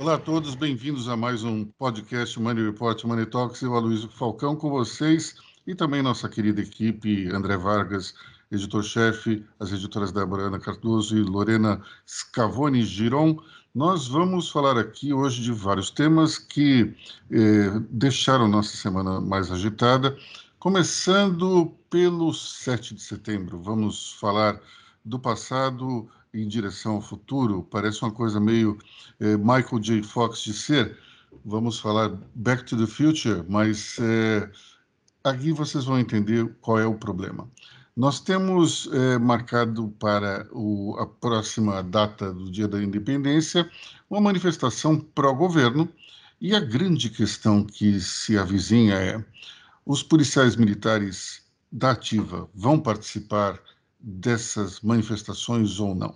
Olá a todos, bem-vindos a mais um podcast Money Report Money Talks. Eu, Aloysio Falcão, com vocês e também nossa querida equipe, André Vargas, editor-chefe, as editoras Débora Ana Cardoso e Lorena Scavone Giron. Nós vamos falar aqui hoje de vários temas que eh, deixaram nossa semana mais agitada, começando pelo 7 de setembro. Vamos falar do passado em direção ao futuro, parece uma coisa meio eh, Michael J. Fox de ser. Vamos falar Back to the Future, mas eh, aqui vocês vão entender qual é o problema. Nós temos eh, marcado para o, a próxima data do Dia da Independência uma manifestação pró-governo e a grande questão que se avizinha é: os policiais militares da Ativa vão participar dessas manifestações ou não.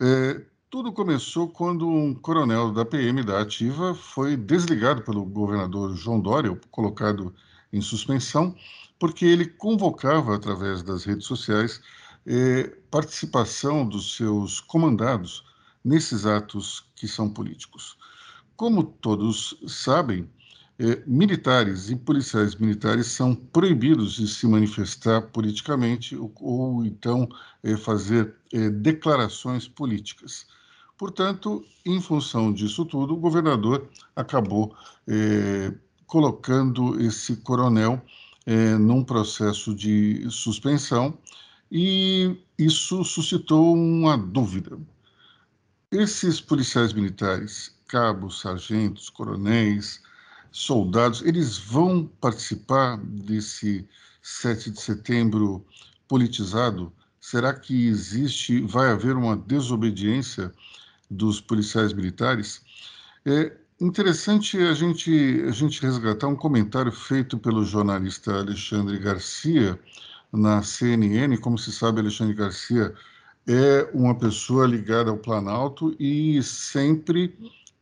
É, tudo começou quando um coronel da PM da Ativa foi desligado pelo governador João Dória, colocado em suspensão, porque ele convocava através das redes sociais é, participação dos seus comandados nesses atos que são políticos. Como todos sabem, é, militares e policiais militares são proibidos de se manifestar politicamente ou, ou então é, fazer é, declarações políticas. Portanto, em função disso tudo, o governador acabou é, colocando esse coronel é, num processo de suspensão e isso suscitou uma dúvida. Esses policiais militares, cabos, sargentos, coronéis, soldados, eles vão participar desse 7 de setembro politizado? Será que existe, vai haver uma desobediência dos policiais militares? É interessante a gente, a gente resgatar um comentário feito pelo jornalista Alexandre Garcia na CNN. Como se sabe, Alexandre Garcia é uma pessoa ligada ao Planalto e sempre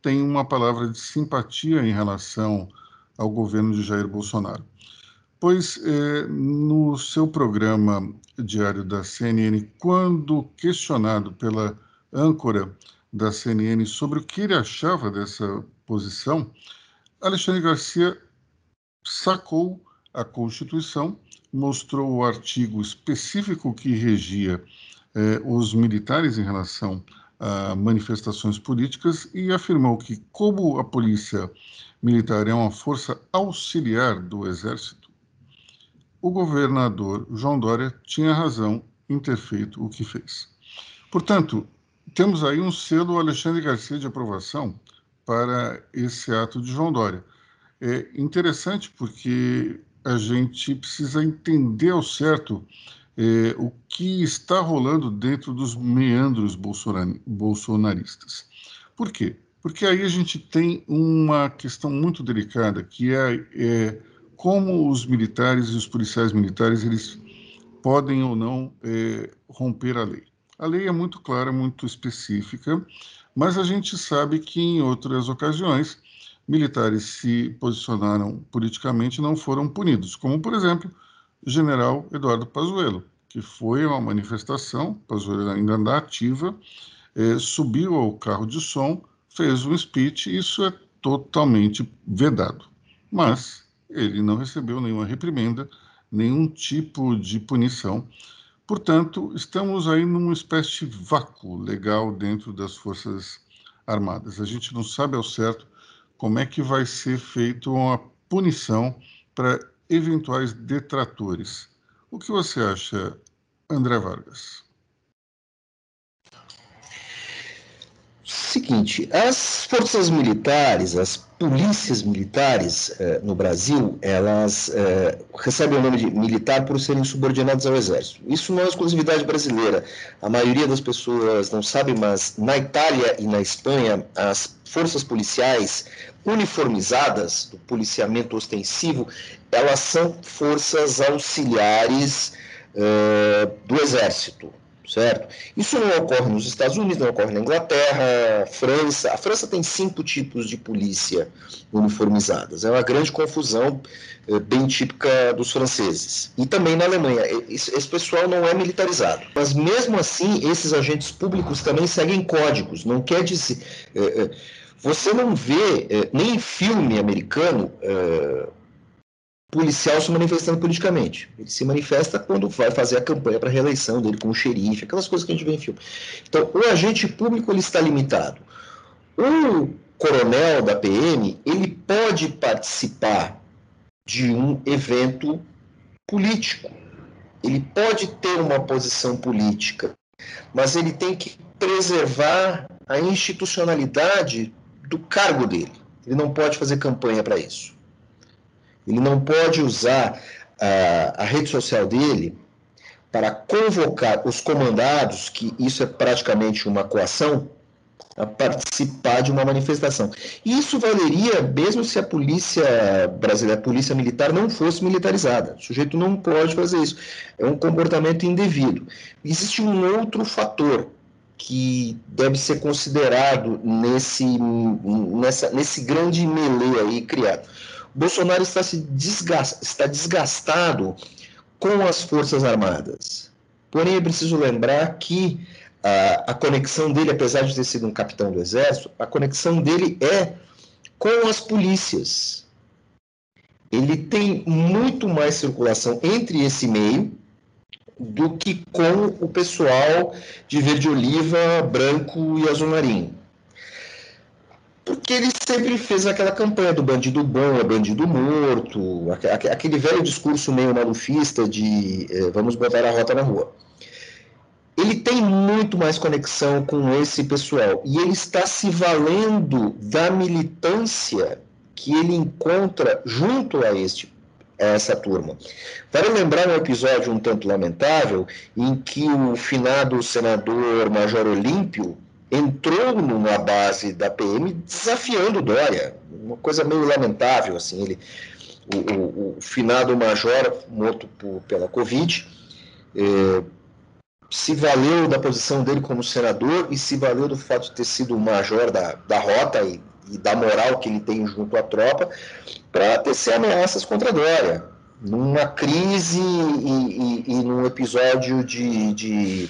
tem uma palavra de simpatia em relação ao governo de Jair Bolsonaro. Pois, é, no seu programa diário da CNN, quando questionado pela âncora da CNN sobre o que ele achava dessa posição, Alexandre Garcia sacou a Constituição, mostrou o artigo específico que regia eh, os militares em relação manifestações políticas e afirmou que, como a polícia militar é uma força auxiliar do Exército, o governador João Dória tinha razão em ter feito o que fez. Portanto, temos aí um selo Alexandre Garcia de aprovação para esse ato de João Dória. É interessante porque a gente precisa entender ao certo é, o que está rolando dentro dos meandros bolsonaristas. Por quê? Porque aí a gente tem uma questão muito delicada, que é, é como os militares e os policiais militares eles podem ou não é, romper a lei. A lei é muito clara, muito específica, mas a gente sabe que em outras ocasiões militares se posicionaram politicamente e não foram punidos, como por exemplo general Eduardo Pazuello, que foi uma manifestação, Pazuello ainda anda ativa, é, subiu ao carro de som, fez um speech, isso é totalmente vedado. Mas ele não recebeu nenhuma reprimenda, nenhum tipo de punição. Portanto, estamos aí numa espécie de vácuo legal dentro das Forças Armadas. A gente não sabe ao certo como é que vai ser feita uma punição para eventuais detratores. O que você acha, André Vargas? Seguinte, as forças militares, as polícias militares eh, no Brasil, elas eh, recebem o nome de militar por serem subordinadas ao exército. Isso não é exclusividade brasileira. A maioria das pessoas não sabe, mas na Itália e na Espanha, as forças policiais uniformizadas, do policiamento ostensivo, elas são forças auxiliares eh, do exército certo? Isso não ocorre nos Estados Unidos, não ocorre na Inglaterra, França. A França tem cinco tipos de polícia uniformizadas. É uma grande confusão, é, bem típica dos franceses. E também na Alemanha. Esse, pessoal não é militarizado. Mas mesmo assim, esses agentes públicos também seguem códigos. Não quer dizer. É, é, Você não vê, nem em filme americano, policial se manifestando politicamente. Ele se manifesta quando vai fazer a campanha para a reeleição dele como xerife, aquelas coisas que a gente vê em filme. Então, o agente público ele está limitado. O coronel da PM, ele pode participar de um evento político. Ele pode ter uma posição política, mas ele tem que preservar a institucionalidade do cargo dele. Ele não pode fazer campanha para isso. Ele não pode usar a, a rede social dele para convocar os comandados, que isso é praticamente uma coação, a participar de uma manifestação. Isso valeria mesmo se a polícia brasileira, a polícia militar não fosse militarizada. O sujeito não pode fazer isso. É um comportamento indevido. Existe um outro fator que deve ser considerado nesse, nessa, nesse grande melee aí criado. Bolsonaro está, se desgast, está desgastado com as Forças Armadas. Porém, é preciso lembrar que a, a conexão dele, apesar de ter sido um capitão do Exército, a conexão dele é com as polícias. Ele tem muito mais circulação entre esse meio do que com o pessoal de verde oliva, branco e azul marinho porque ele sempre fez aquela campanha do bandido bom é bandido morto, aquele velho discurso meio malufista de eh, vamos botar a rota na rua. Ele tem muito mais conexão com esse pessoal e ele está se valendo da militância que ele encontra junto a este a essa turma. Vale lembrar um episódio um tanto lamentável em que o finado senador Major Olímpio entrou numa base da PM desafiando Dória, uma coisa meio lamentável, assim, ele, o, o, o finado major, morto por, pela Covid, eh, se valeu da posição dele como senador e se valeu do fato de ter sido o major da, da rota e, e da moral que ele tem junto à tropa para tecer ameaças contra Dória, numa crise e, e, e num episódio de, de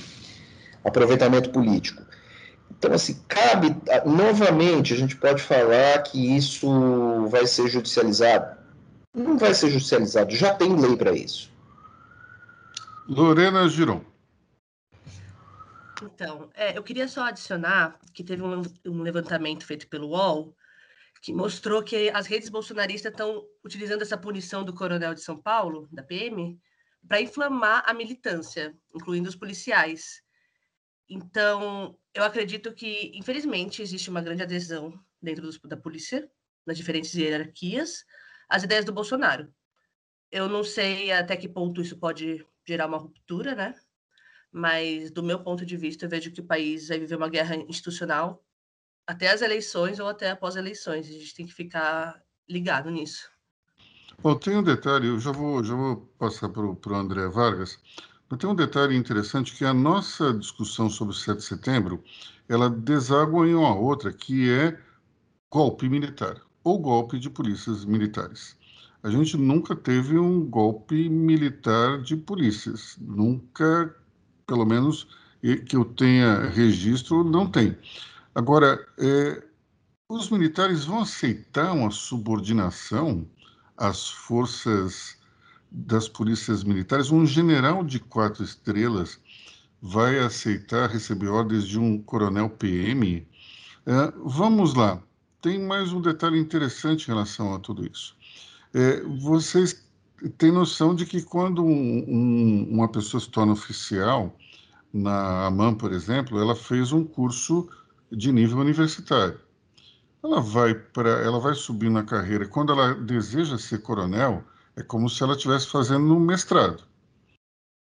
aproveitamento político. Então, assim, cabe, novamente, a gente pode falar que isso vai ser judicializado. Não vai ser judicializado, já tem lei para isso. Lorena Giron. Então, é, eu queria só adicionar que teve um, um, levantamento feito pelo UOL que mostrou que as redes bolsonaristas estão utilizando essa punição do coronel de São Paulo, da PM, para inflamar a militância, incluindo os policiais. Então, eu acredito que, infelizmente, existe uma grande adesão dentro dos, da polícia, nas diferentes hierarquias, às ideias do Bolsonaro. Eu não sei até que ponto isso pode gerar uma ruptura, né? Mas, do meu ponto de vista, eu vejo que o país vai viver uma guerra institucional até as eleições ou até após as eleições. A gente tem que ficar ligado nisso. Bom, tem um detalhe, eu já vou, já vou passar para o André Vargas. Mas tem um detalhe interessante que a nossa discussão sobre o 7 de setembro, ela deságua em uma outra, que é golpe militar ou golpe de polícias militares. A gente nunca teve um golpe militar de polícias, nunca, pelo menos que eu tenha registro, não tem. Agora, é, os militares vão aceitar uma subordinação às forças das polícias militares, um general de quatro estrelas vai aceitar receber ordens de um coronel PM? É, vamos lá, tem mais um detalhe interessante em relação a tudo isso. É, vocês têm noção de que quando um, um, uma pessoa se torna oficial, na AMAN, por exemplo, ela fez um curso de nível universitário. Ela vai para, ela vai subir na carreira. Quando ela deseja ser coronel, é como se ela estivesse fazendo um mestrado.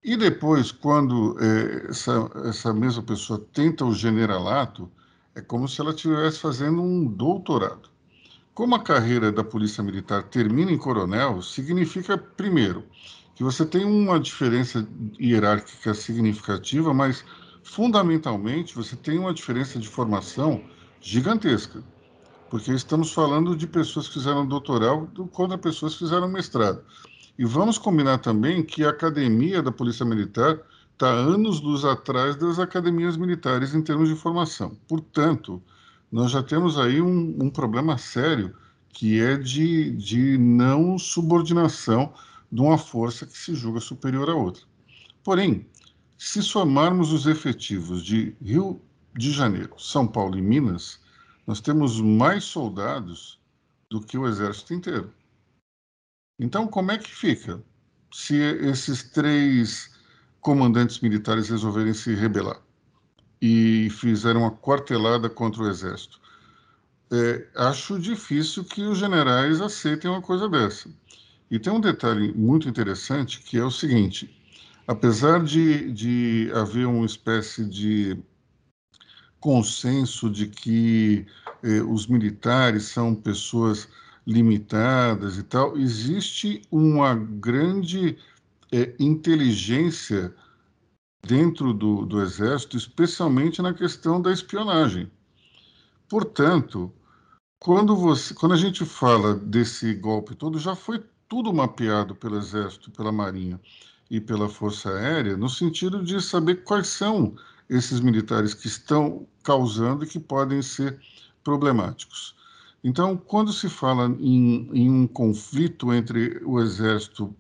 E depois, quando é, essa, essa mesma pessoa tenta o generalato, é como se ela estivesse fazendo um doutorado. Como a carreira da Polícia Militar termina em coronel, significa, primeiro, que você tem uma diferença hierárquica significativa, mas, fundamentalmente, você tem uma diferença de formação gigantesca porque estamos falando de pessoas que fizeram doutorado contra pessoas que fizeram mestrado. E vamos combinar também que a academia da Polícia Militar está anos luz atrás das academias militares em termos de formação. Portanto, nós já temos aí um, um problema sério, que é de, de não subordinação de uma força que se julga superior à outra. Porém, se somarmos os efetivos de Rio de Janeiro, São Paulo e Minas, nós temos mais soldados do que o exército inteiro. Então, como é que fica se esses três comandantes militares resolverem se rebelar e fizeram uma quartelada contra o exército? É, acho difícil que os generais aceitem uma coisa dessa. E tem um detalhe muito interessante que é o seguinte: apesar de, de haver uma espécie de consenso de que eh, os militares são pessoas limitadas e tal, existe uma grande eh, inteligência dentro do, do Exército, especialmente na questão da espionagem. Portanto, quando, você, quando a gente fala desse golpe todo, já foi tudo mapeado pelo Exército, pela Marinha e pela Força Aérea, no sentido de saber quais são esses militares que estão causando e que podem ser problemáticos. Então, quando se fala em, em um conflito entre o Exército,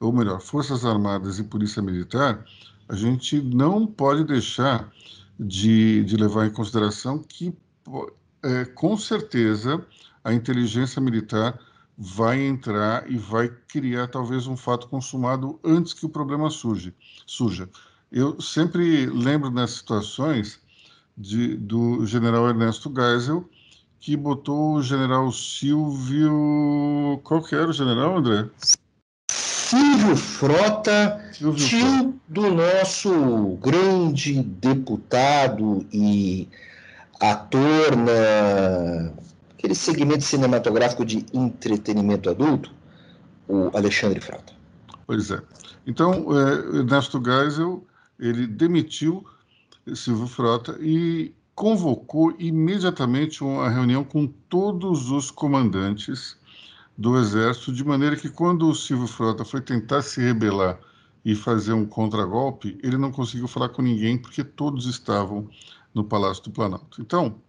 ou melhor, Forças Armadas e Polícia Militar, a gente não pode deixar de, de levar em consideração que, é, com certeza, a inteligência militar vai entrar e vai criar talvez um fato consumado antes que o problema surge, surja. Eu sempre lembro nessas situações de, do general Ernesto Geisel, que botou o general Silvio. Qual que era o general, André? Silvio Frota, Silvio tio Frota. do nosso grande deputado e ator na aquele segmento cinematográfico de entretenimento adulto, o Alexandre Frota. Pois é. Então, é, Ernesto Geisel, ele demitiu Silvio Frota e convocou imediatamente uma reunião com todos os comandantes do Exército, de maneira que quando o Silvio Frota foi tentar se rebelar e fazer um contragolpe, ele não conseguiu falar com ninguém porque todos estavam no Palácio do Planalto. Então,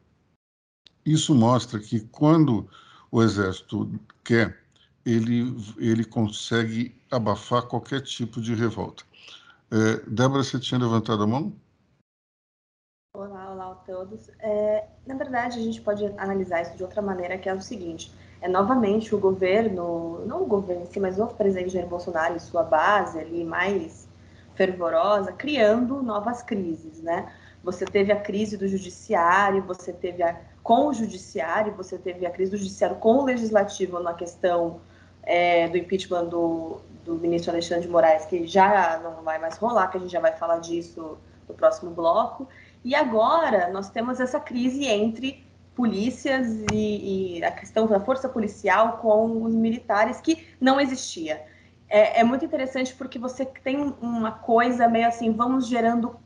isso mostra que quando o exército quer, ele, ele consegue abafar qualquer tipo de revolta. É, Débora, você tinha levantado a mão? Olá, olá a todos. É, na verdade, a gente pode analisar isso de outra maneira, que é o seguinte: é novamente o governo, não o governo em si, mas o presidente Jair Bolsonaro e sua base ali mais fervorosa, criando novas crises, né? Você teve a crise do judiciário, você teve a com o judiciário, você teve a crise do judiciário com o legislativo na questão é, do impeachment do, do ministro Alexandre de Moraes, que já não vai mais rolar, que a gente já vai falar disso no próximo bloco. E agora nós temos essa crise entre polícias e, e a questão da força policial com os militares que não existia. É, é, muito interessante porque você tem uma coisa meio assim, vamos gerando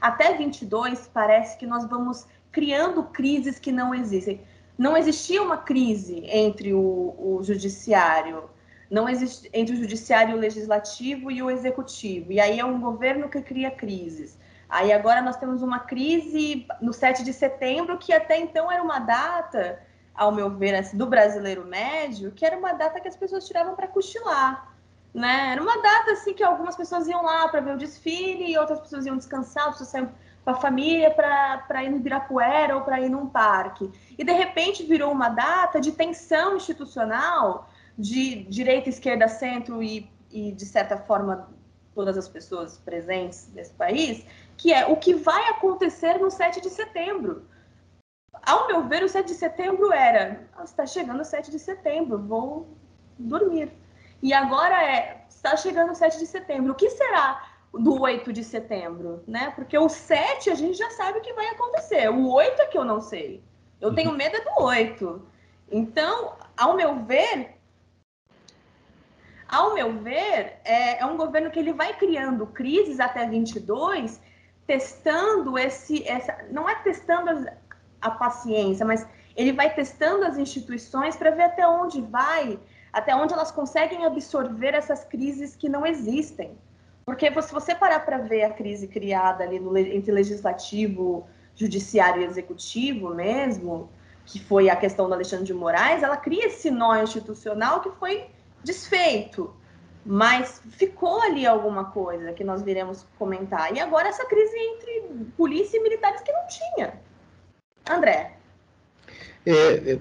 até 22 parece que nós vamos criando crises que não existem. Não existia uma crise entre o, o judiciário, não existe entre o judiciário o legislativo e o executivo. E aí é um governo que cria crises. Aí agora nós temos uma crise no 7 de setembro, que até então era uma data, ao meu ver, assim, do brasileiro médio, que era uma data que as pessoas tiravam para cochilar. Né? Era uma data assim que algumas pessoas iam lá para ver o desfile e outras pessoas iam descansar, pessoas saiam com a família para ir no Ibirapuera ou para ir num parque. E de repente virou uma data de tensão institucional de direita, esquerda, centro e, e de certa forma todas as pessoas presentes nesse país, que é o que vai acontecer no 7 de setembro. Ao meu ver, o 7 de setembro era: ah, está chegando o 7 de setembro, vou dormir. E agora é: está chegando o 7 de setembro, o que será do 8 de setembro, né? Porque o 7 a gente já sabe o que vai acontecer. O 8 é que eu não sei. Eu tenho uhum. medo é do 8. Então, ao meu ver, ao meu ver, é, é, um governo que ele vai criando crises até 22, testando esse, essa, não é testando a, a paciência, mas ele vai testando as instituições para ver até onde vai, até onde elas conseguem absorver essas crises que não existem. Porque se você parar para ver a crise criada ali no, entre legislativo, judiciário e executivo mesmo, que foi a questão do Alexandre de Moraes, ela cria esse nó institucional que foi desfeito. Mas ficou ali alguma coisa que nós viremos comentar. E agora essa crise entre polícia e militares que não tinha. André. É, é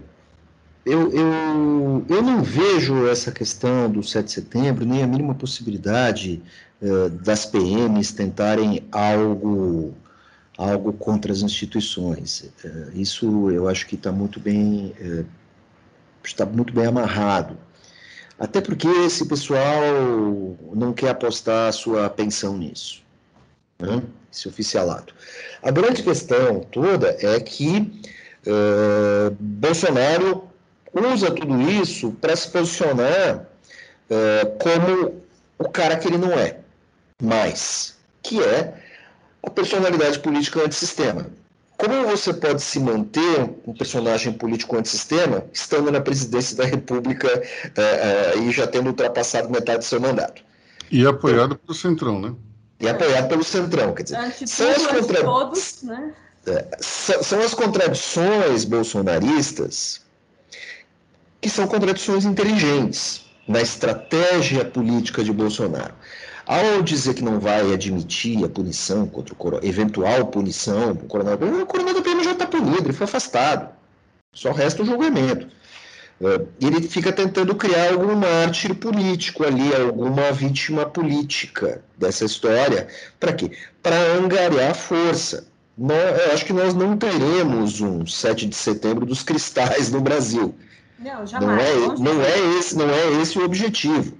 eu, eu, eu não vejo essa questão do 7 de setembro, nem a mínima possibilidade uh, das PMs tentarem algo, algo contra as instituições. Uh, isso eu acho que está muito bem está muito bem amarrado. Até porque esse pessoal não quer apostar sua pensão nisso, né? esse oficialato. A grande questão toda é que Bolsonaro usa tudo isso para se posicionar é, como o cara que ele não é mais, que é a personalidade política antissistema. Como você pode se manter um personagem político antissistema estando na presidência da República é, é, e já tendo ultrapassado metade do seu mandato? E apoiado pelo Centrão, né? E apoiado pelo Centrão, quer dizer, são, as contra... todos, né? são as contradições bolsonaristas que são contradições inteligentes na estratégia política de Bolsonaro. Ao dizer que não vai admitir a punição contra o coronel, eventual punição o coronel, o coronel da PM já está punido, ele foi afastado. Só resta o julgamento. É, ele fica tentando criar algum mártir político ali, alguma vítima política dessa história. Para quê? Para angariar força. eu acho que nós não teremos um 7 de setembro dos cristais no Brasil. Não, jamais. Não é, não é, esse, não é esse o objetivo.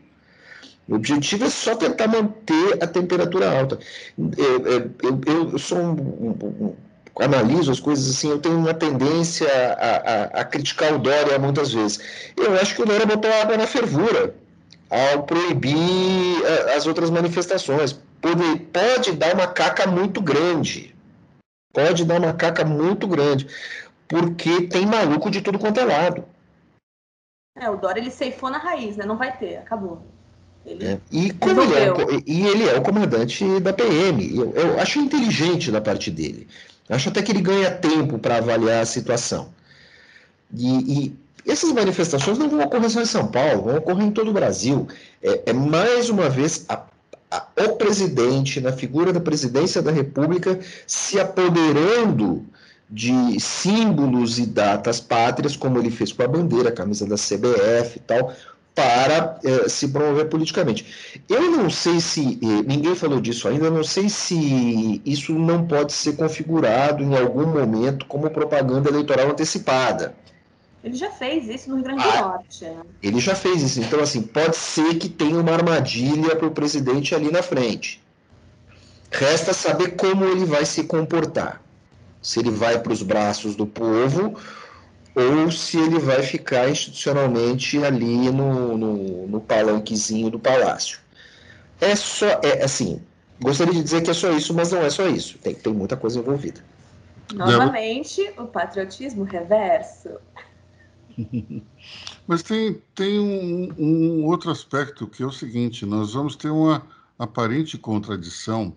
O objetivo é só tentar manter a temperatura alta. Eu, eu, eu, sou um, um, um, analiso as coisas assim, eu tenho uma tendência a, a, a, criticar o Dória muitas vezes. Eu acho que o Dória botou água na fervura ao proibir as outras manifestações. Pode, pode dar uma caca muito grande. Pode dar uma caca muito grande. Porque tem maluco de tudo quanto é lado. É, o Dória ele ceifou na raiz, né? Não vai ter, acabou. Ele é. e, como ele é, e ele é o comandante da PM. Eu, eu acho inteligente da parte dele. Acho até que ele ganha tempo para avaliar a situação. E, e, essas manifestações não vão ocorrer só em São Paulo, vão ocorrer em todo o Brasil. É, é mais uma vez a, a, o presidente, na figura da presidência da República, se apoderando de símbolos e datas pátrias, como ele fez com a bandeira, a camisa da CBF e tal, para eh, se promover politicamente. Eu não sei se, eh, ninguém falou disso ainda, não sei se isso não pode ser configurado em algum momento como propaganda eleitoral antecipada. Ele já fez isso no Rio Grande do ah, Norte. Ele já fez isso. Então, assim, pode ser que tenha uma armadilha para o presidente ali na frente. Resta saber como ele vai se comportar se ele vai para os braços do povo ou se ele vai ficar institucionalmente ali no, no, no palanquezinho do palácio. É só, é assim, gostaria de dizer que é só isso, mas não é só isso, tem, tem muita coisa envolvida. Novamente, o patriotismo reverso. Mas tem, tem um, um, outro aspecto que é o seguinte: nós vamos ter uma aparente contradição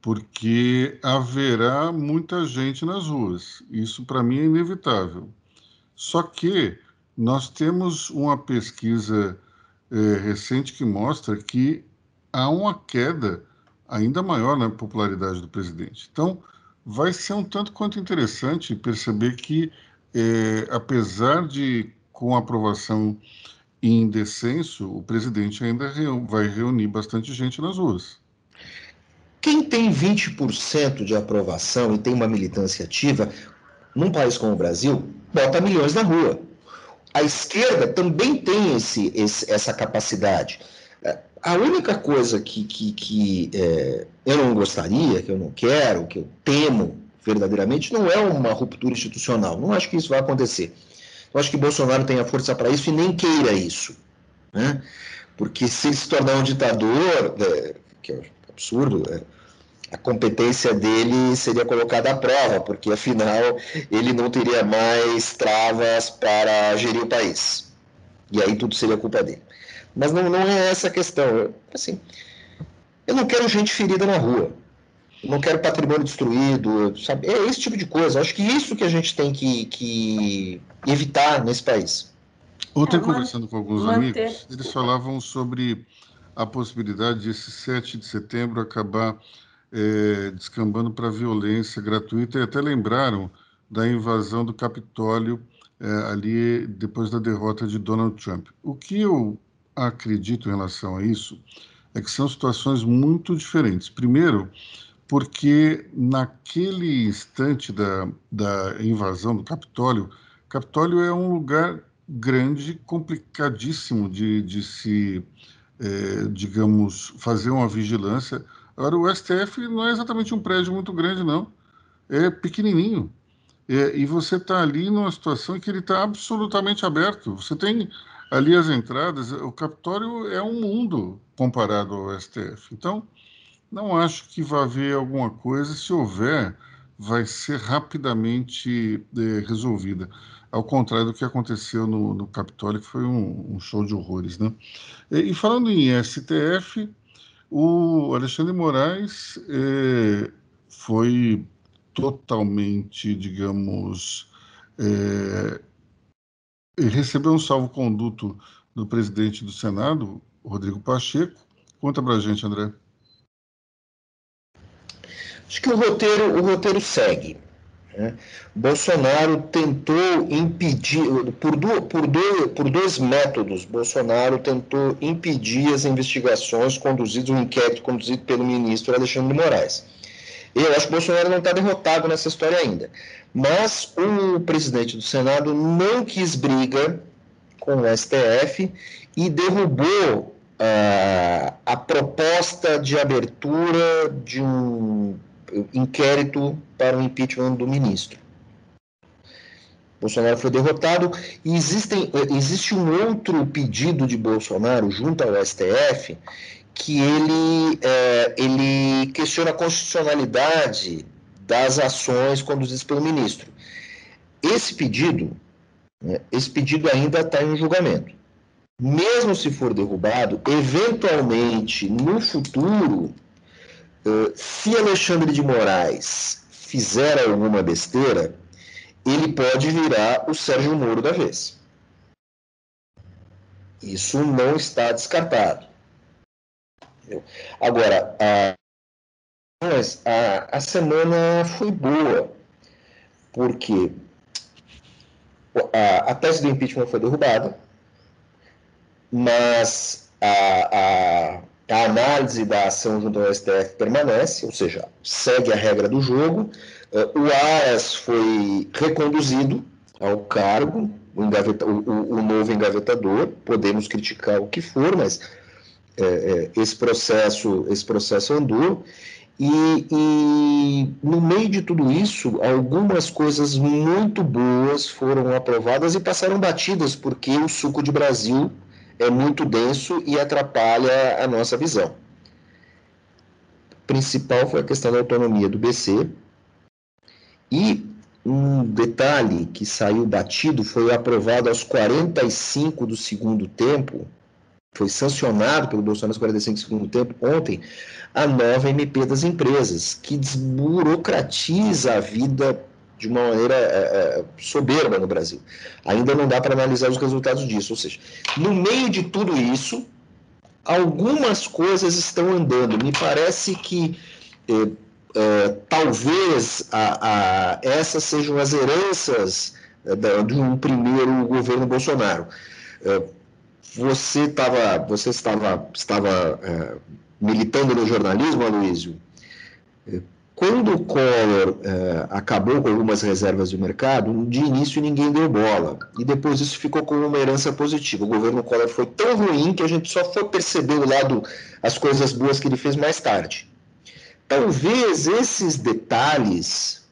porque haverá muita gente nas ruas. Isso, para mim, é inevitável. Só que nós temos uma pesquisa é, recente que mostra que há uma queda ainda maior na popularidade do presidente. Então, vai ser um tanto quanto interessante perceber que, é, apesar de com aprovação em descenso, o presidente ainda vai reunir bastante gente nas ruas. Quem tem 20% de aprovação e tem uma militância ativa, num país como o Brasil, bota milhões na rua. A esquerda também tem esse, esse essa capacidade. É, a única coisa que, que, que é, eu não gostaria, que eu não quero, que eu temo verdadeiramente, não é uma ruptura institucional. Não acho que isso vai acontecer. Eu acho que Bolsonaro tem a força para isso e nem queira isso. Né? Porque se ele se tornar um ditador, é, que é absurdo, é, a competência dele seria colocada à prova, porque afinal ele não teria mais travas para gerir o país. E aí tudo seria culpa dele. Mas não, não é essa a questão. Eu, assim, eu não quero gente ferida na rua. não quero patrimônio destruído, sabe? É esse tipo de coisa. Acho que isso que a gente tem que, que evitar nesse país. Ontem, é, conversando com alguns manter... amigos, eles falavam sobre a possibilidade de esse 7 de setembro acabar é, descambando para violência gratuita e até lembraram da invasão do Capitólio é, ali depois da derrota de Donald Trump. O que eu acredito em relação a isso é que são situações muito diferentes. Primeiro, porque naquele instante da, da invasão do Capitólio, Capitólio é um lugar grande, complicadíssimo de, de se, é, digamos, fazer uma vigilância. Agora, o STF não é exatamente um prédio muito grande, não. É pequenininho. É, e você está ali numa situação em que ele está absolutamente aberto. Você tem ali as entradas, o Capitólio é um mundo comparado ao STF. Então, não acho que vai haver alguma coisa. Se houver, vai ser rapidamente é, resolvida. Ao contrário do que aconteceu no, no Capitólio, que foi um, um, show de horrores. Né? E, e, falando em STF, o Alexandre Moraes é, foi totalmente, digamos, é, recebeu um salvo-conduto do presidente do Senado, Rodrigo Pacheco. Conta para a gente, André. Acho que o roteiro, o roteiro segue. Né? Bolsonaro tentou impedir, por, do, por, do, por dois métodos, Bolsonaro tentou impedir as investigações conduzidas, o um inquérito conduzido pelo ministro Alexandre de Moraes. Eu acho que Bolsonaro não está derrotado nessa história ainda. Mas o presidente do Senado não quis briga com o STF e derrubou uh, a proposta de abertura de um inquérito para o impeachment do ministro. Bolsonaro foi derrotado e existem, existe um outro pedido de Bolsonaro junto ao STF que ele, é, ele questiona a constitucionalidade das ações conduzidas pelo ministro. Esse pedido, né, esse pedido ainda está em julgamento. Mesmo se for derrubado, eventualmente no futuro se Alexandre de Moraes fizer alguma besteira, ele pode virar o Sérgio Moro da vez. Isso não está descartado. Agora, a, a, a semana foi boa, porque a, a tese do impeachment foi derrubada, mas a, a a análise da ação junto ao STF permanece, ou seja, segue a regra do jogo. Eh, o Aras foi reconduzido ao cargo, o, engaveta, o, o, novo engavetador. Podemos criticar o que for, mas é, é, esse processo esse processo andou. E, e, no meio de tudo isso, algumas coisas muito boas foram aprovadas e passaram batidas, porque o suco de Brasil é muito denso e atrapalha a nossa visão. O principal foi a questão da autonomia do BC. E um detalhe que saiu batido foi aprovado aos 45 do segundo tempo, foi sancionado pelo Bolsonaro aos 45 do segundo tempo ontem, a nova MP das empresas, que desburocratiza a vida de uma maneira é, é, soberba no Brasil. Ainda não dá para analisar os resultados disso. Ou seja, no meio de tudo isso, algumas coisas estão andando. Me parece que é, é talvez a, a, essas sejam as heranças é, de um primeiro governo Bolsonaro. Você, tava, você estava, estava militando no jornalismo, Aloysio, quando o Collor eh, acabou com algumas reservas de mercado, de início ninguém deu bola. E depois isso ficou como uma herança positiva. O governo Collor foi tão ruim que a gente só foi perceber o lado, as coisas boas que ele fez mais tarde. Talvez esses detalhes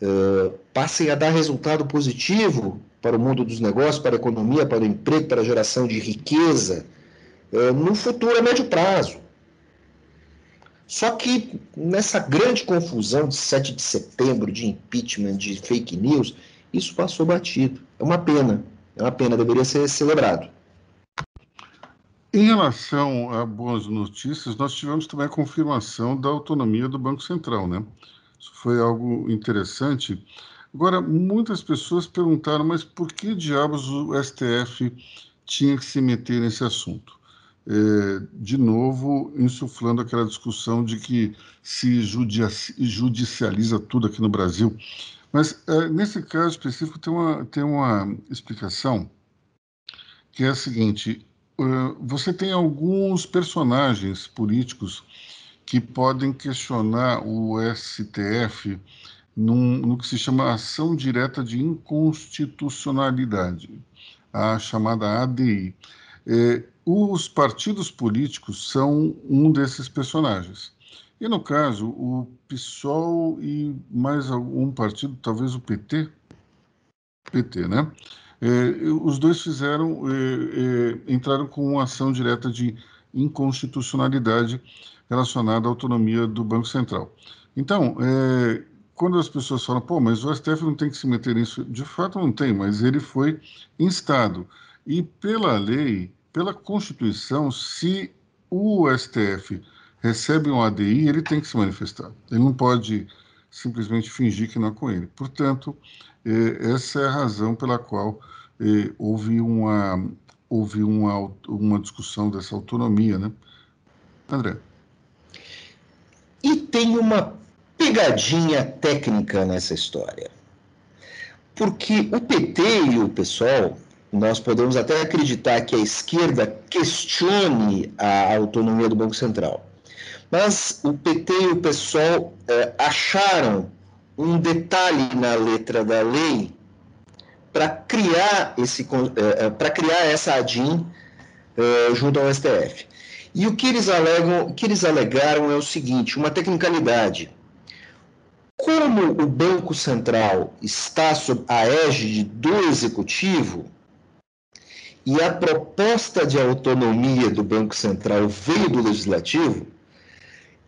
uh, passem a dar resultado positivo para o mundo dos negócios, para a economia, para o emprego, para a geração de riqueza, uh, no futuro a médio prazo. Só que nessa grande confusão de 7 de setembro, de impeachment, de fake news, isso passou batido. É uma pena. É uma pena, deveria ser celebrado. Em relação a boas notícias, nós tivemos também a confirmação da autonomia do Banco Central, né? Isso foi algo interessante. Agora, muitas pessoas perguntaram, mas por que diabos o STF tinha que se meter nesse assunto? É, de novo, insuflando aquela discussão de que se judicializa tudo aqui no Brasil. Mas, é, nesse caso específico, tem uma, tem uma explicação que é a seguinte: você tem alguns personagens políticos que podem questionar o STF num, no que se chama ação direta de inconstitucionalidade, a chamada ADI. É, os partidos políticos são um desses personagens. E no caso, o PSOL e mais algum partido, talvez o PT, PT, né? É, os dois fizeram, é, é, entraram com uma ação direta de inconstitucionalidade relacionada à autonomia do Banco Central. Então, é, quando as pessoas falam, pô, mas o STF não tem que se meter nisso, de fato não tem, mas ele foi instado. E pela lei, pela Constituição, se o STF recebe um ADI, ele tem que se manifestar. Ele não pode simplesmente fingir que não é com ele. Portanto, essa é a razão pela qual houve uma houve uma, uma discussão dessa autonomia, né? André. E tem uma pegadinha técnica nessa história. Porque o PT e o PSOL, nós podemos até acreditar que a esquerda questione a autonomia do Banco Central. Mas o PT e o PSOL eh, acharam um detalhe na letra da lei para criar esse eh, eh, para criar essa ADIM junto ao STF. E o que eles alegam, o que eles alegaram é o seguinte, uma tecnicalidade. Como o Banco Central está sob a égide do executivo e a proposta de autonomia do Banco Central veio do legislativo,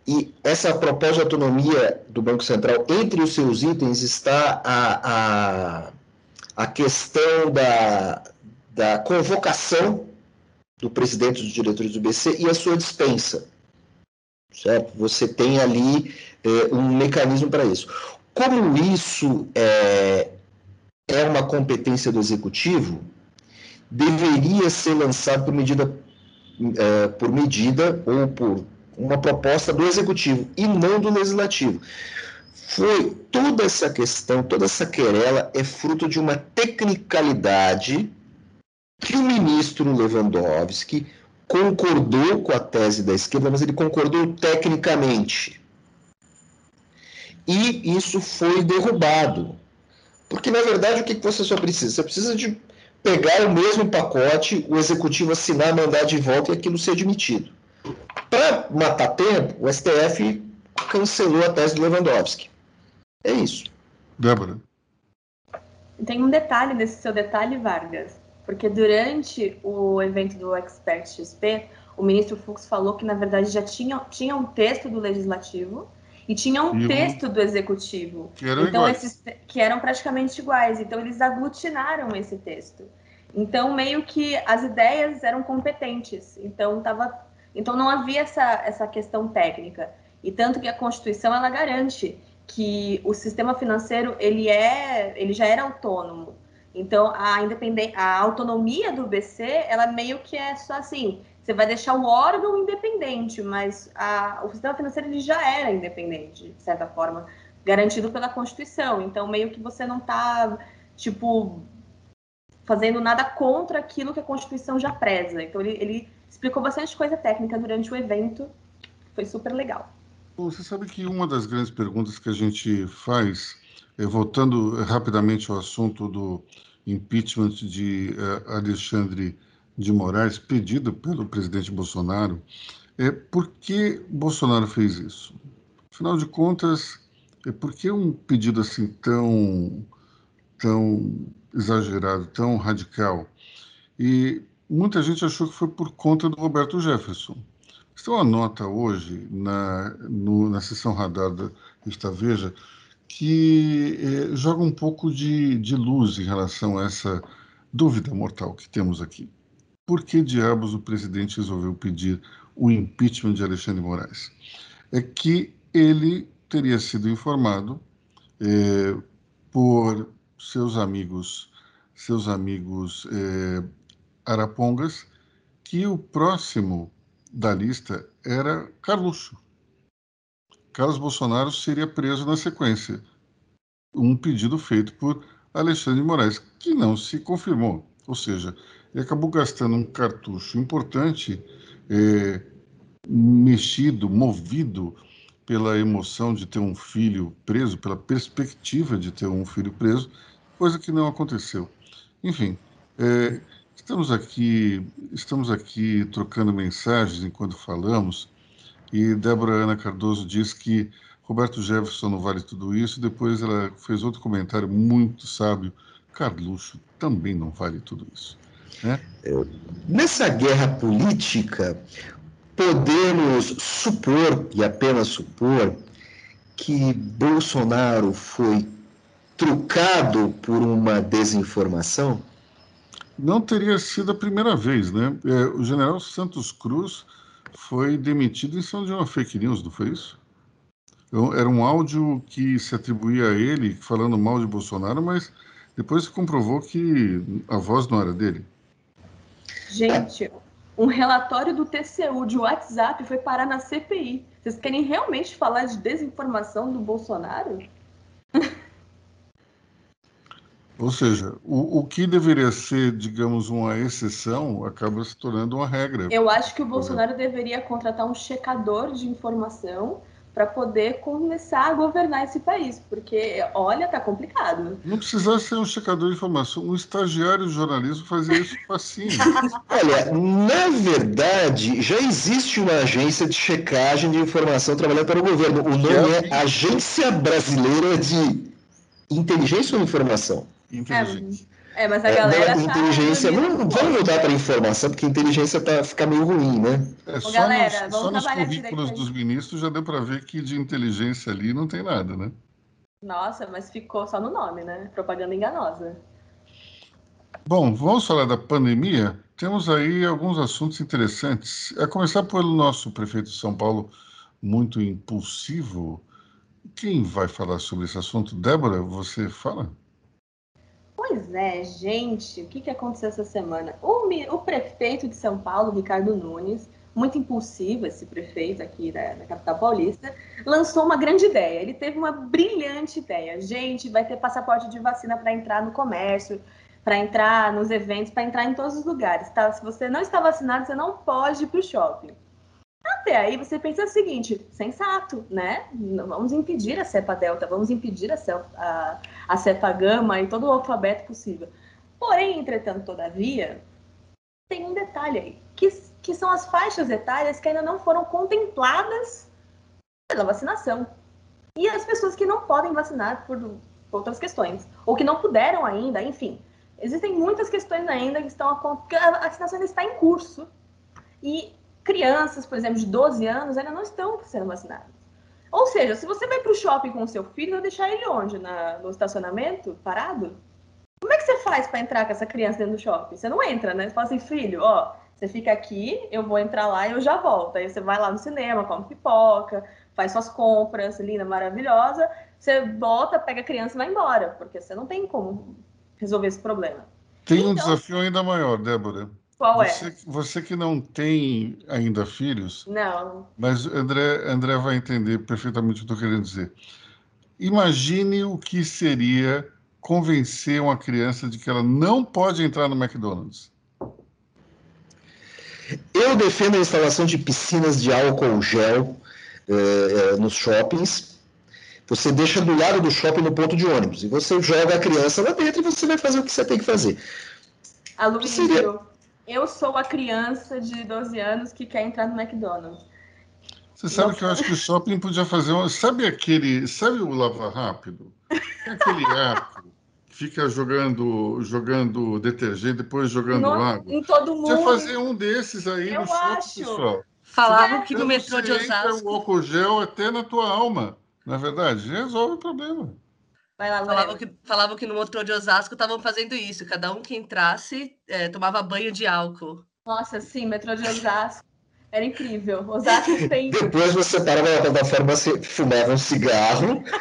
e essa proposta de autonomia do Banco Central, entre os seus itens, está a, a, a questão da, da convocação do presidente dos diretores do BC e a sua dispensa. Certo? Você tem ali é, um mecanismo para isso. Como isso é, é uma competência do executivo, deveria ser lançado por medida, é, por medida ou por uma proposta do executivo e não do legislativo. Foi toda essa questão, toda essa querela é fruto de uma tecnicalidade que o ministro Lewandowski concordou com a tese da esquerda, mas ele concordou tecnicamente. E isso foi derrubado. Porque, na verdade, o que você só precisa? Você precisa de pegar o mesmo pacote, o executivo assinar, mandar de volta e aquilo ser admitido. Para matar tempo, o STF cancelou a tese do Lewandowski. É isso. Débora. Tem um detalhe nesse seu detalhe, Vargas, porque durante o evento do Expert XP, o ministro Fux falou que, na verdade, já tinha, tinha um texto do legislativo e tinha um e texto do executivo. Que eram então, iguais. esses que eram praticamente iguais. Então, eles aglutinaram esse texto. Então, meio que as ideias eram competentes. Então, tava, então não havia essa, essa questão técnica. E tanto que a Constituição ela garante que o sistema financeiro ele é, ele já era autônomo. Então a independência, a autonomia do BC, ela meio que é só assim, você vai deixar o órgão independente, mas a, o sistema financeiro ele já era independente, de certa forma, garantido pela Constituição. Então meio que você não está tipo fazendo nada contra aquilo que a Constituição já preza. Então ele, ele explicou bastante coisa técnica durante o evento, foi super legal. Você sabe que uma das grandes perguntas que a gente faz, é, voltando rapidamente ao assunto do impeachment de uh, Alexandre de Moraes, pedido pelo presidente Bolsonaro, é por que Bolsonaro fez isso? Afinal de contas, é por que um pedido assim tão, tão exagerado, tão radical? E muita gente achou que foi por conta do Roberto Jefferson. Tem uma nota hoje na, no, na sessão radar da Revista Veja que eh, joga um pouco de, de luz em relação a essa dúvida mortal que temos aqui. Por que diabos o presidente resolveu pedir o impeachment de Alexandre Moraes? É que ele teria sido informado é, por seus amigos, seus amigos é, arapongas, que o próximo da lista era Carluxo. Carlos Bolsonaro seria preso na sequência. Um pedido feito por Alexandre Moraes, que não se confirmou. Ou seja, ele acabou gastando um cartucho importante, é, mexido, movido pela emoção de ter um filho preso, pela perspectiva de ter um filho preso, coisa que não aconteceu. Enfim, é, estamos aqui, estamos aqui trocando mensagens enquanto falamos e Débora Ana Cardoso diz que Roberto Jefferson não vale tudo isso. Depois ela fez outro comentário muito sábio. Carluxo também não vale tudo isso. Né? Nessa guerra política, podemos supor, e apenas supor, que Bolsonaro foi trucado por uma desinformação? Não teria sido a primeira vez, né? É, o general Santos Cruz foi demitido em cima de uma fake news, não foi isso? Era um áudio que se atribuía a ele falando mal de Bolsonaro, mas depois se comprovou que a voz não era dele. Gente, um relatório do TCU de WhatsApp foi parar na CPI. Vocês querem realmente falar de desinformação do Bolsonaro? Ou seja, o, o que deveria ser, digamos, uma exceção acaba se tornando uma regra. Eu acho que o Bolsonaro deveria contratar um checador de informação para poder começar a governar esse país, porque, olha, tá complicado. Não precisava ser um checador de informação, um estagiário de jornalismo fazia isso facinho. olha, na verdade, já existe uma agência de checagem de informação trabalhando para o governo. O nome é, é Agência Brasileira de Inteligência ou Informação? Inteligência. É, é, mas a é, galera. Não, tá inteligência. Vamos, vamos voltar para a informação, porque inteligência tá, fica meio ruim, né? É, só galera, nos, só nos currículos dos ministros já deu para ver que de inteligência ali não tem nada, né? Nossa, mas ficou só no nome, né? Propaganda enganosa. Bom, vamos falar da pandemia. Temos aí alguns assuntos interessantes. A começar pelo nosso prefeito de São Paulo, muito impulsivo. Quem vai falar sobre esse assunto? Débora, você fala? Pois é, gente, o que, que aconteceu essa semana? O, o prefeito de São Paulo, Ricardo Nunes, muito impulsivo esse prefeito aqui da, da, capital paulista, lançou uma grande ideia. Ele teve uma brilhante ideia. Gente, vai ter passaporte de vacina para entrar no comércio, para entrar nos eventos, para entrar em todos os lugares. Tá? Se você não está vacinado, você não pode ir para o shopping. Até aí você pensa o seguinte, sensato, né? Vamos impedir a cepa delta, vamos impedir a cepa, a, a cepa gama e todo o alfabeto possível. Porém, entretanto, todavia, tem um detalhe aí, que, que são as faixas etárias que ainda não foram contempladas pela vacinação. E as pessoas que não podem vacinar por outras questões, ou que não puderam ainda, enfim. Existem muitas questões ainda que estão a vacinação ainda está em curso. E crianças, por exemplo, de 12 anos, ainda não estão sendo vacinadas. Ou seja, se você vai para o shopping com o seu filho, vai deixar ele onde? Na, no estacionamento, parado? Como é que você faz para entrar com essa criança dentro do shopping? Você não entra, né? Você fala assim, filho, ó, você fica aqui, eu vou entrar lá e eu já volto. Aí você vai lá no cinema, come pipoca, faz suas compras, linda, maravilhosa. Você volta, pega a criança e vai embora, porque você não tem como resolver esse problema. Tem então, um desafio ainda maior, Débora. Qual é? você, é? Você que não tem ainda filhos. Não. Mas André, André vai entender perfeitamente o que eu estou querendo dizer. Imagine o que seria convencer uma criança de que ela não pode entrar no McDonald's. Eu defendo a instalação de piscinas de álcool gel eh, nos shoppings. Você deixa do lado do shopping no ponto de ônibus e você joga a criança lá dentro e você vai fazer o que você tem que fazer. Aloysio, seria eu sou a criança de 12 anos que quer entrar no McDonald's. Você sabe que eu acho que o shopping podia fazer um. Sabe aquele. Sabe o Lava Rápido? Aquele app que fica jogando, jogando detergente, depois jogando no, água. Em todo mundo. Podia fazer um desses aí eu no shopping, pessoal. Falavam que no metrô de Osasco. o álcool gel até na tua alma. Na é verdade, resolve o problema. Vai lá, falavam que, falavam que no motor de Osasco estavam fazendo isso. Cada um que entrasse é, tomava banho de álcool. Nossa, sim, metrô de Osasco. Era incrível. Osasco tem. Depois você parava na plataforma, você fumava um cigarro.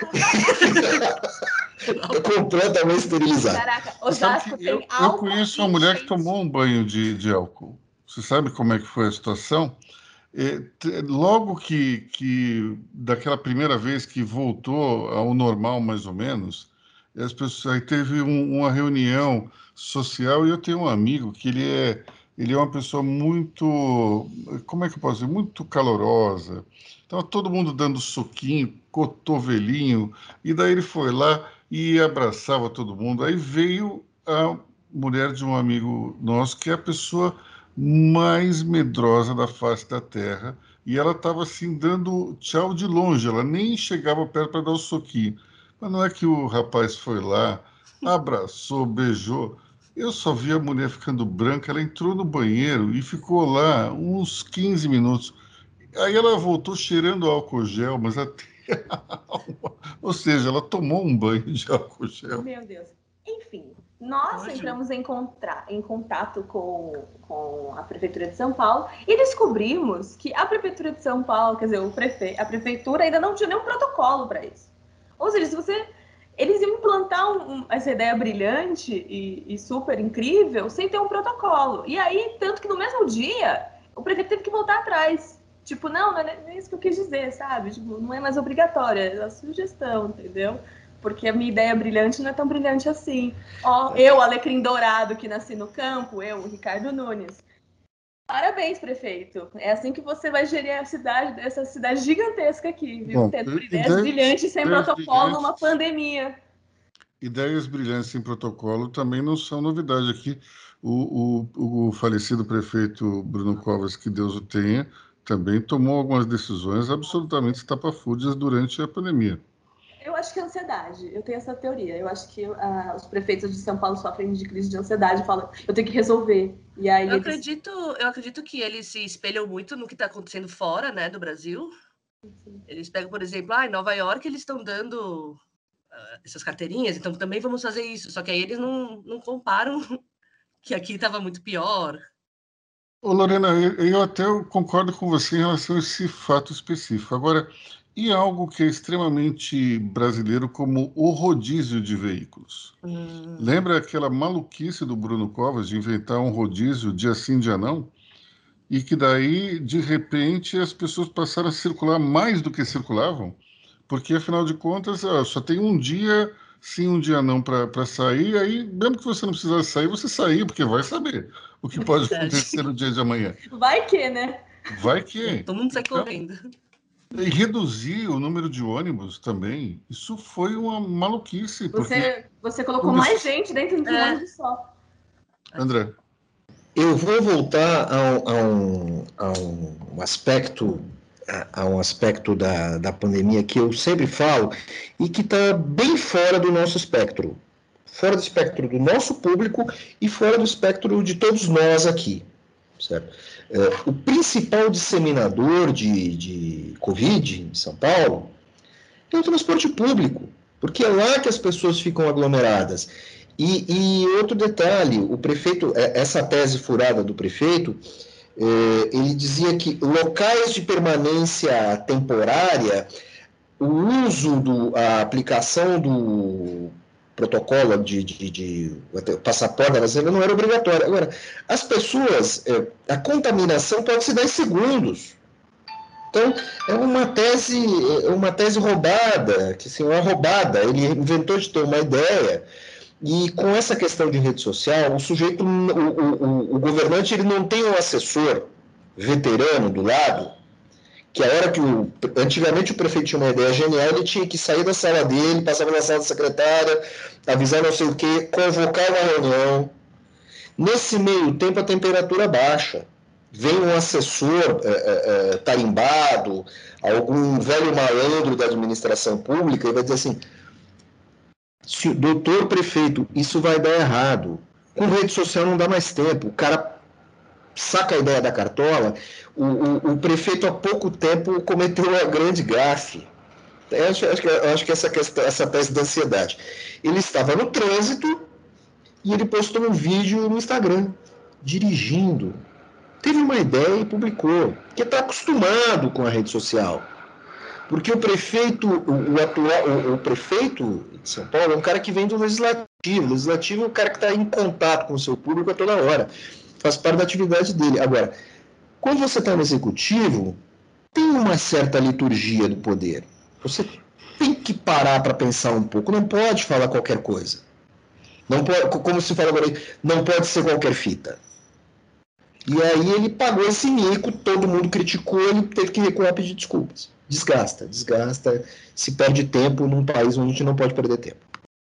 completamente esterilizado. Caraca, Osasco tem eu, álcool. eu conheço uma mulher que tomou um banho de, de álcool. Você sabe como é que foi a situação? É, logo que, que daquela primeira vez que voltou ao normal, mais ou menos, as pessoas aí teve um, uma reunião social e eu tenho um amigo que ele é ele é uma pessoa muito, como é que eu posso dizer, muito calorosa. Então todo mundo dando soquinho, cotovelinho, e daí ele foi lá e abraçava todo mundo. Aí veio a mulher de um amigo nosso, que é a pessoa mais medrosa da face da terra, e ela estava assim dando tchau de longe, ela nem chegava perto para dar o soquinho. Mas não é que o rapaz foi lá, abraçou, beijou. Eu só vi a mulher ficando branca, ela entrou no banheiro e ficou lá uns 15 minutos. Aí ela voltou cheirando álcool gel, mas até. Ou seja, ela tomou um banho de álcool gel. Meu Deus. Enfim, nós entramos em, em contato com, com a Prefeitura de São Paulo e descobrimos que a Prefeitura de São Paulo, quer dizer, o prefe... a Prefeitura ainda não tinha nenhum protocolo para isso. Ou seja, se você eles iam implantar um, essa ideia brilhante e, e, super incrível sem ter um protocolo. E aí, tanto que no mesmo dia, o prefeito teve que voltar atrás. Tipo, não, não é isso que eu quis dizer, sabe? Tipo, não é mais obrigatória, é a sugestão, entendeu? Porque a minha ideia brilhante não é tão brilhante assim. Ó, eu, Alecrim Dourado, que nasci no campo, eu, Ricardo Nunes. Parabéns, prefeito. É assim que você vai gerir a cidade, essa cidade gigantesca aqui, viu? Bom, Tendo ideias, ideias brilhantes sem ideias protocolo brilhantes, numa pandemia. Ideias brilhantes sem protocolo também não são novidade aqui. O, o, o falecido prefeito Bruno Covas, que Deus o tenha, também tomou algumas decisões absolutamente estapafúrdias durante a pandemia. Eu acho que é ansiedade. Eu tenho essa teoria. Eu acho que uh, os prefeitos de São Paulo sofrem de crise de ansiedade, falam, eu tenho que resolver. E aí eu eles... acredito, eu acredito que eles se espelham muito no que está acontecendo fora, né, do Brasil. Eles pegam, por exemplo, ah, em Nova York eles estão dando uh, essas carteirinhas, então também vamos fazer isso. Só que aí eles não, não comparam que aqui estava muito pior. Ô, Lorena, eu, eu até concordo com você em relação a esse fato específico. Agora, e algo que é extremamente brasileiro, como o rodízio de veículos. Hum. Lembra aquela maluquice do Bruno Covas de inventar um rodízio dia sim, dia não? E que daí, de repente, as pessoas passaram a circular mais do que circulavam? Porque, afinal de contas, só tem um dia sim, um dia não para sair, aí, mesmo que você não precisasse sair, você sair, porque vai saber o que pode acontecer no dia de amanhã. Vai que, né? Vai que. Todo mundo sai então, correndo. E reduzir o número de ônibus também, isso foi uma maluquice. Você, você colocou mais gente dentro de um é. ônibus só. André. Eu vou voltar a, a, um, a um aspecto a, um aspecto da, da pandemia que eu sempre falo e que está bem fora do nosso espectro. Fora do espectro do nosso público e fora do espectro de todos nós aqui. Certo? É, o principal disseminador de, de Covid em São Paulo é o transporte público, porque é lá que as pessoas ficam aglomeradas. E, e outro detalhe, o prefeito, é, essa tese furada do prefeito, é, ele dizia que locais de permanência temporária, o uso, a aplicação do protocolo de, de, de, de não era obrigatório. Agora, as pessoas, é, a contaminação pode se dar em segundos. Então, é uma tese, é uma tese roubada, que assim, uma roubada. Ele inventou de ter uma ideia, e com essa questão de rede social, o sujeito, o, o, o governante, ele não tem um assessor veterano do lado, que a hora que o. Antigamente o prefeito tinha uma ideia genial, ele tinha que sair da sala dele, passava na sala da secretária, avisar não sei o quê, convocar uma reunião. Nesse meio tempo a temperatura baixa. Vem um assessor é, é, é, tarimbado, algum velho malandro da administração pública, e vai dizer assim: doutor prefeito, isso vai dar errado. Com rede social não dá mais tempo. O cara saca a ideia da cartola, o, o, o prefeito há pouco tempo cometeu uma grande gafe. Eu acho, eu acho que essa, questão, essa tese da ansiedade. Ele estava no trânsito e ele postou um vídeo no Instagram, dirigindo. teve uma ideia e publicou, que está acostumado com a rede social. Porque o prefeito, o atual, o, o, prefeito de São Paulo é um cara que vem do legislativo. O legislativo é um cara que está em contato com o seu público a toda hora. Faz parte da atividade dele. Agora, quando você está no executivo, tem uma certa liturgia do poder. Você tem que parar para pensar um pouco. Não pode falar qualquer coisa. Não pode, como se fala agora, não pode ser qualquer fita. E aí ele pagou esse mico, todo mundo criticou, ele teve que recuar pedir desculpas. Desgasta, desgasta, se perde tempo num país onde a gente não pode perder tempo.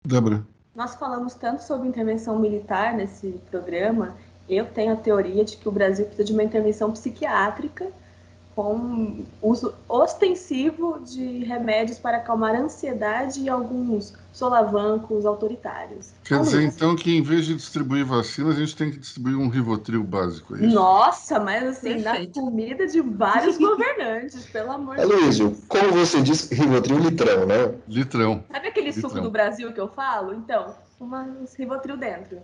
Débora. Nós falamos tanto sobre intervenção militar nesse programa, eu tenho a teoria de que o Brasil precisa de uma intervenção psiquiátrica com uso ostensivo de remédios para acalmar a ansiedade e alguns solavancos autoritários. Quer dizer, então, que em vez de distribuir vacinas, a gente tem que distribuir um Rivotril básico, é isso? Nossa, mas assim, Perfeito. na comida de vários governantes, pelo amor de Deus. como você disse, Rivotril litrão, né? Litrão. Sabe aquele litrão. suco do Brasil que eu falo? Então, umas Rivotril dentro.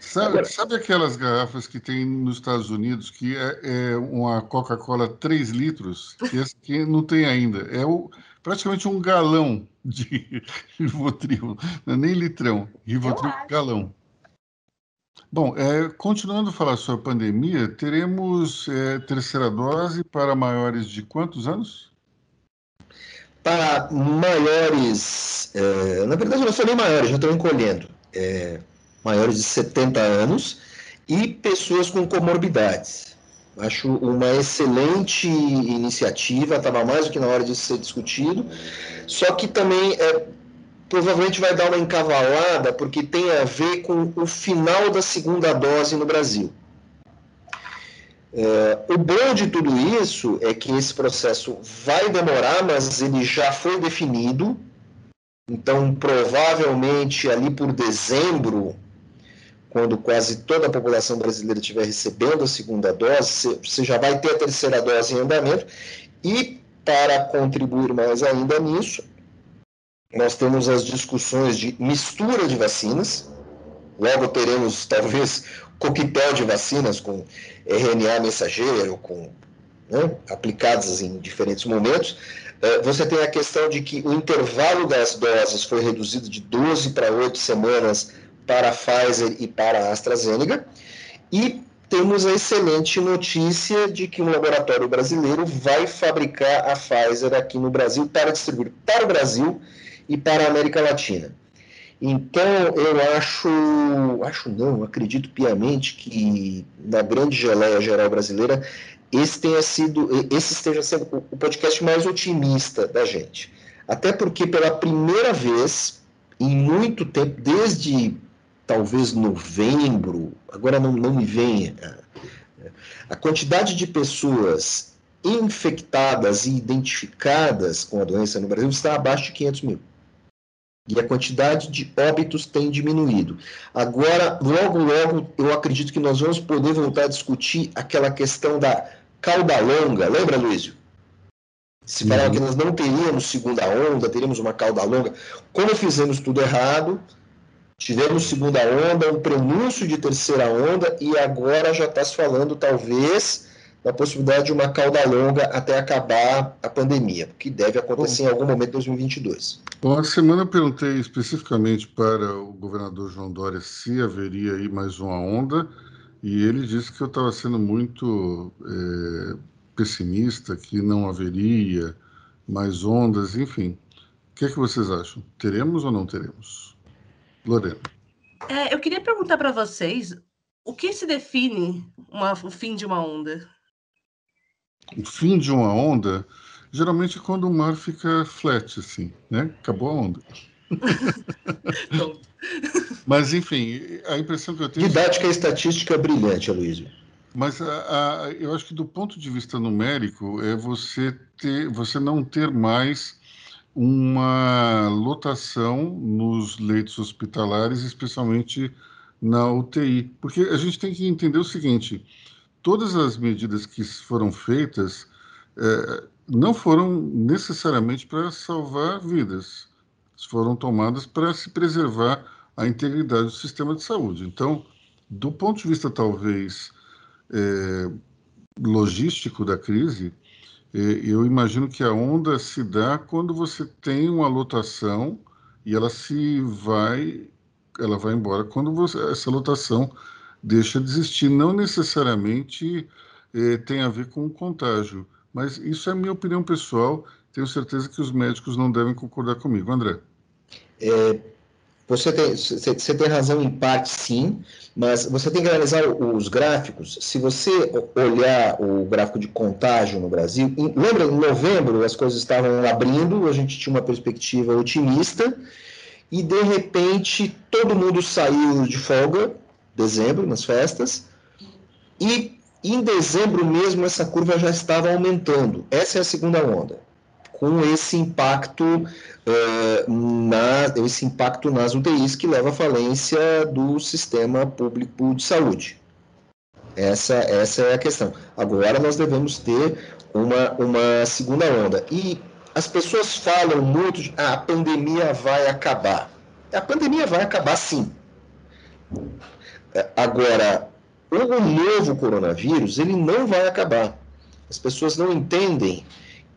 Sabe, sabe, aquelas garrafas que tem nos Estados Unidos que é, é uma Coca-Cola 3 litros, que aqui não tem ainda. É o, praticamente um galão de Rivotril, não é nem litrão, Rivotril galão. Bom, é, continuando a falar sobre a pandemia, teremos é, terceira dose para maiores de quantos anos? Para maiores, é, na verdade não são nem maiores, já estão encolhendo. É, maiores de 70 anos e pessoas com comorbidades. Acho uma excelente iniciativa, estava mais do que na hora de ser discutido, só que também é, provavelmente vai dar uma encavalada, porque tem a ver com o final da segunda dose no Brasil. É, o bom de tudo isso é que esse processo vai demorar, mas ele já foi definido. Então, provavelmente ali por dezembro, quando quase toda a população brasileira estiver recebendo a segunda dose, você já vai ter a terceira dose em andamento. E para contribuir mais ainda nisso, nós temos as discussões de mistura de vacinas. Logo teremos, talvez, coquetel de vacinas com RNA mensageiro, com né, aplicadas em diferentes momentos. É, você tem a questão de que o intervalo das doses foi reduzido de 12 para 8 semanas para a Pfizer e para a AstraZeneca. E temos a excelente notícia de que um laboratório brasileiro vai fabricar a Pfizer aqui no Brasil para distribuir para o Brasil e para a América Latina. Então, eu acho, acho não, acredito piamente que na grande geleia geral brasileira, esse tenha sido, esse esteja sendo o podcast mais otimista da gente. Até porque pela primeira vez em muito tempo, desde talvez novembro, agora não, não me vem. A quantidade de pessoas infectadas e identificadas com a doença no Brasil está abaixo de 500 mil. E a quantidade de óbitos tem diminuído. Agora, logo, logo, eu acredito que nós vamos poder voltar a discutir aquela questão da cauda longa. Lembra, Luísio? Se falava uhum. que nós não teríamos segunda onda, teríamos uma cauda longa. Como fizemos tudo errado, Tivemos segunda onda, um prenúncio de terceira onda e agora já está se falando, talvez, da possibilidade de uma cauda longa até acabar a pandemia, que deve acontecer Bom, em algum momento em 2022. Bom, a semana eu perguntei especificamente para o governador João Dória se haveria aí mais uma onda e ele disse que eu estava sendo muito é, pessimista, que não haveria mais ondas, enfim. O que, é que vocês acham? Teremos ou não teremos? Lorena. É, eu queria perguntar para vocês o que se define uma, o fim de uma onda? O fim de uma onda, geralmente é quando o mar fica flat, assim, né? Acabou a onda. Mas, enfim, a impressão que eu tenho. Didática e estatística brilhante, Aloysio. Mas a, a, eu acho que do ponto de vista numérico é você ter, você não ter mais uma lotação nos leitos hospitalares, especialmente na UTI. Porque a gente tem que entender o seguinte: todas as medidas que foram feitas é, não foram necessariamente para salvar vidas, foram tomadas para se preservar a integridade do sistema de saúde. Então, do ponto de vista, talvez, é, logístico da crise, eu imagino que a onda se dá quando você tem uma lotação e ela se vai, ela vai embora quando você, essa lotação deixa de existir. Não necessariamente eh, tem a ver com o contágio, mas isso é minha opinião pessoal. Tenho certeza que os médicos não devem concordar comigo, André. É, você tem, você tem razão em parte, sim, mas você tem que analisar os gráficos. Se você olhar o gráfico de contágio no Brasil, em, lembra, em novembro as coisas estavam abrindo, a gente tinha uma perspectiva otimista, e de repente todo mundo saiu de folga, dezembro, nas festas, e em dezembro mesmo essa curva já estava aumentando. Essa é a segunda onda com esse impacto, uh, na, esse impacto nas UTIs que leva à falência do sistema público de saúde. Essa, essa é a questão. Agora nós devemos ter uma, uma segunda onda. E as pessoas falam muito de ah, a pandemia vai acabar. A pandemia vai acabar sim. Agora, o novo coronavírus, ele não vai acabar. As pessoas não entendem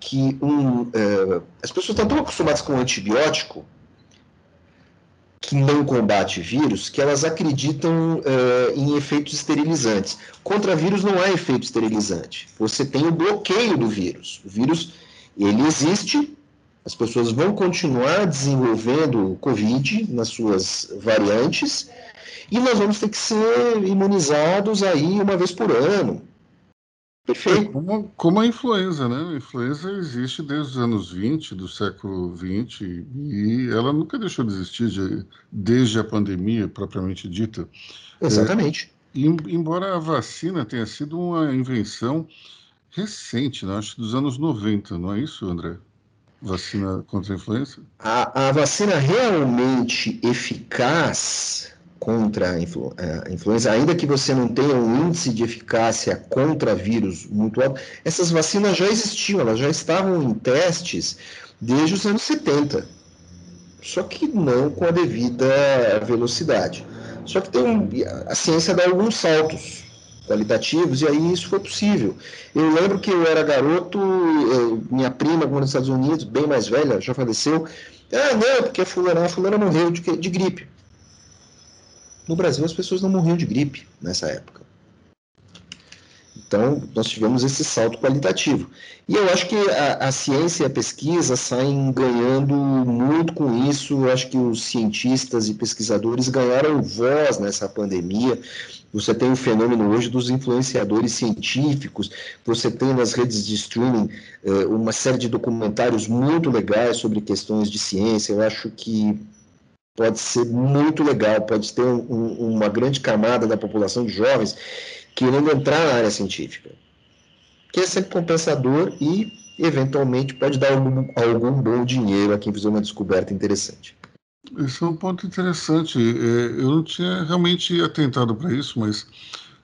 que um, uh, as pessoas estão tão acostumadas com antibiótico que não combate vírus que elas acreditam uh, em efeitos esterilizantes. Contra vírus não há efeito esterilizante. Você tem o bloqueio do vírus. O vírus ele existe, as pessoas vão continuar desenvolvendo o Covid nas suas variantes e nós vamos ter que ser imunizados aí uma vez por ano. Perfeito. Como, como, a influenza, né? A influenza existe desde os anos 20 do século 20 e ela nunca deixou de existir de, desde a pandemia propriamente dita. Exatamente. É, embora a vacina tenha sido uma invenção recente, né? acho dos anos 90, não é isso, André? Vacina contra a influenza? A, a vacina realmente eficaz contra a, influ a, influenza, ainda que você não tenha um índice de eficácia contra vírus muito alto, essas vacinas já existiam, elas já estavam em testes desde os anos 70. Só que não com a devida velocidade. Só que tem a ciência dá alguns saltos qualitativos e aí isso foi possível. Eu lembro que eu era garoto, minha prima, nos Estados Unidos, bem mais velha, já faleceu. Ah, não, porque a fulana, a fulana morreu de, de gripe. No Brasil, as pessoas não morriam de gripe nessa época. Então, nós tivemos esse salto qualitativo. E eu acho que a, a, ciência e a pesquisa saem ganhando muito com isso. Eu acho que os cientistas e pesquisadores ganharam voz nessa pandemia. Você tem o fenômeno hoje dos influenciadores científicos, você tem nas redes de streaming eh, uma série de documentários muito legais sobre questões de ciência. Eu acho que pode ser muito legal, pode ter um, uma grande camada da população de jovens querendo entrar na área científica, que é sempre compensador e, eventualmente, pode dar algum, algum bom dinheiro a quem fizer uma descoberta interessante. Esse é um ponto interessante. É, eu não tinha realmente atentado para isso, mas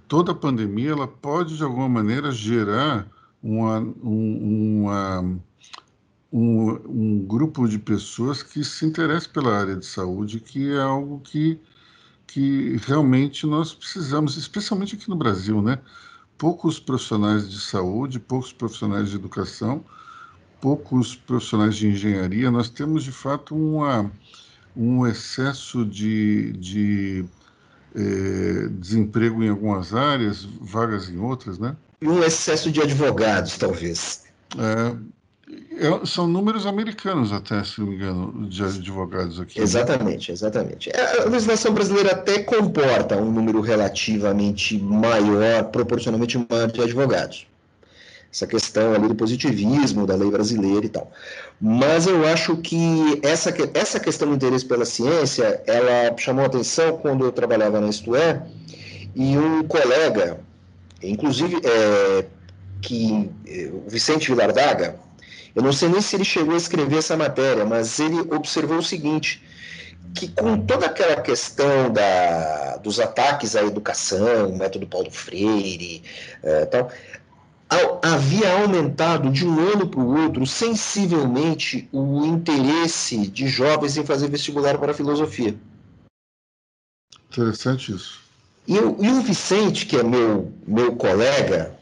toda pandemia ela pode, de alguma maneira, gerar uma, uma um, um, grupo de pessoas que se interessa pela área de saúde, que é algo que, que realmente nós precisamos, especialmente aqui no Brasil, né? Poucos profissionais de saúde, poucos profissionais de educação, poucos profissionais de engenharia. Nós temos, de fato, uma, um excesso de, de é, desemprego em algumas áreas, vagas em outras, né? Um excesso de advogados, talvez. É, são números americanos, até, se não me engano, de advogados aqui. Né? Exatamente, exatamente. É, a legislação brasileira até comporta um número relativamente maior, proporcionalmente maior de advogados. Essa questão ali do positivismo da lei brasileira e tal. Mas eu acho que essa, essa questão do interesse pela ciência, ela chamou atenção quando eu trabalhava na Isto É, e um colega, inclusive, é, que é, o Vicente Vilardaga, eu não sei nem se ele chegou a escrever essa matéria, mas ele observou o seguinte, que com toda aquela questão da, dos ataques à educação, método Paulo Freire, é, tal, havia aumentado de um ano para o outro sensivelmente o interesse de jovens em fazer vestibular para a filosofia. Interessante isso. E, eu, e o Vicente, que é meu, meu colega,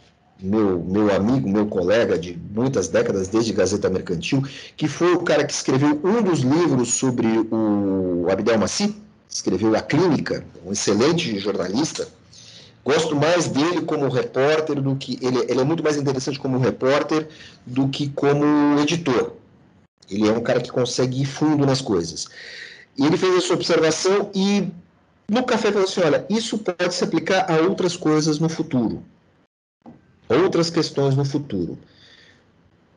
meu, meu amigo, meu colega de muitas décadas, desde Gazeta Mercantil, que foi o cara que escreveu um dos livros sobre o Abdel Massi, escreveu A Clínica, um excelente jornalista. Gosto mais dele como repórter do que. Ele, ele é muito mais interessante como repórter do que como editor. Ele é um cara que consegue ir fundo nas coisas. E ele fez essa observação e no café falou assim: olha, isso pode se aplicar a outras coisas no futuro outras questões no futuro.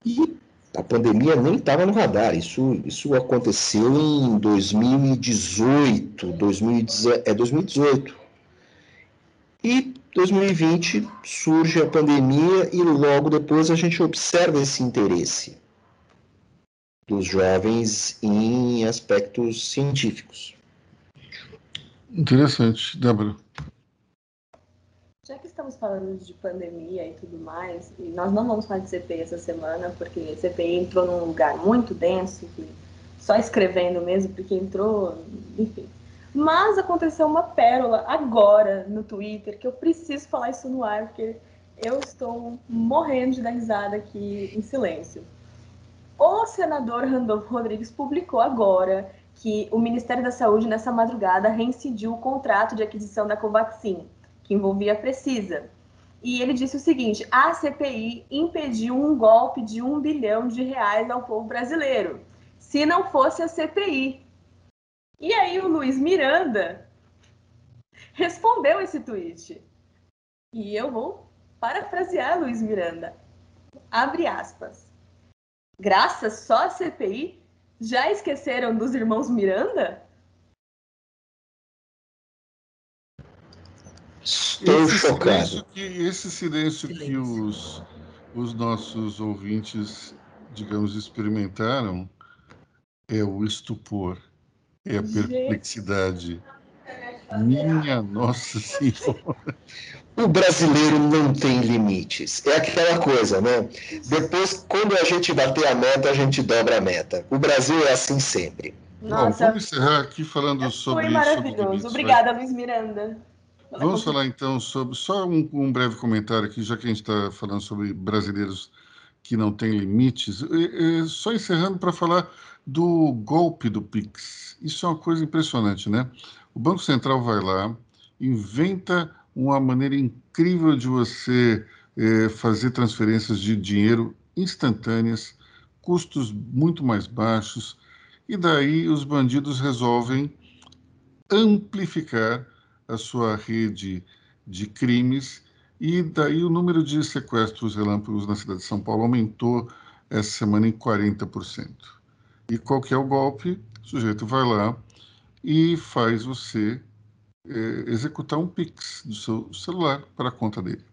E a pandemia nem estava no radar, isso, isso aconteceu em 2018, 2018, é 2018. E 2020 surge a pandemia e logo depois a gente observa esse interesse dos jovens em aspectos científicos. Interessante, Débora estamos falando de pandemia e tudo mais, e nós não vamos falar de CPI essa semana, porque CPI entrou num lugar muito denso, que só escrevendo mesmo, porque entrou, enfim. Mas aconteceu uma pérola agora no Twitter, que eu preciso falar isso no ar, porque eu estou morrendo de dar risada aqui em silêncio. O senador Randolfo Rodrigues publicou agora que o Ministério da Saúde, nessa madrugada, reincidiu o contrato de aquisição da Covaxin que envolvia a Precisa. E ele disse o seguinte: a CPI impediu um golpe de um bilhão de reais ao povo brasileiro. Se não fosse a CPI. E aí o Luiz Miranda respondeu esse tweet. E eu vou parafrasear Luiz Miranda. Abre aspas. Graças só à CPI? Já esqueceram dos irmãos Miranda? Estou esse chocado. Silêncio que, esse silêncio, silêncio. que os, os nossos ouvintes, digamos, experimentaram é o estupor, é a perplexidade. Minha Nossa Senhora. O brasileiro não tem limites. É aquela coisa, né? Depois, quando a gente bater a meta, a gente dobra a meta. O Brasil é assim sempre. Nossa, Bom, vamos encerrar aqui falando sobre. Foi maravilhoso. Sobre Obrigada, Luiz Miranda. Vamos falar então sobre. Só um, um breve comentário aqui, já que a gente está falando sobre brasileiros que não têm limites. Só encerrando para falar do golpe do Pix. Isso é uma coisa impressionante, né? O Banco Central vai lá, inventa uma maneira incrível de você é, fazer transferências de dinheiro instantâneas, custos muito mais baixos, e daí os bandidos resolvem amplificar a sua rede de crimes e daí o número de sequestros relâmpagos na cidade de São Paulo aumentou essa semana em 40%. E qual que é o golpe? O sujeito vai lá e faz você é, executar um Pix do seu celular para a conta dele.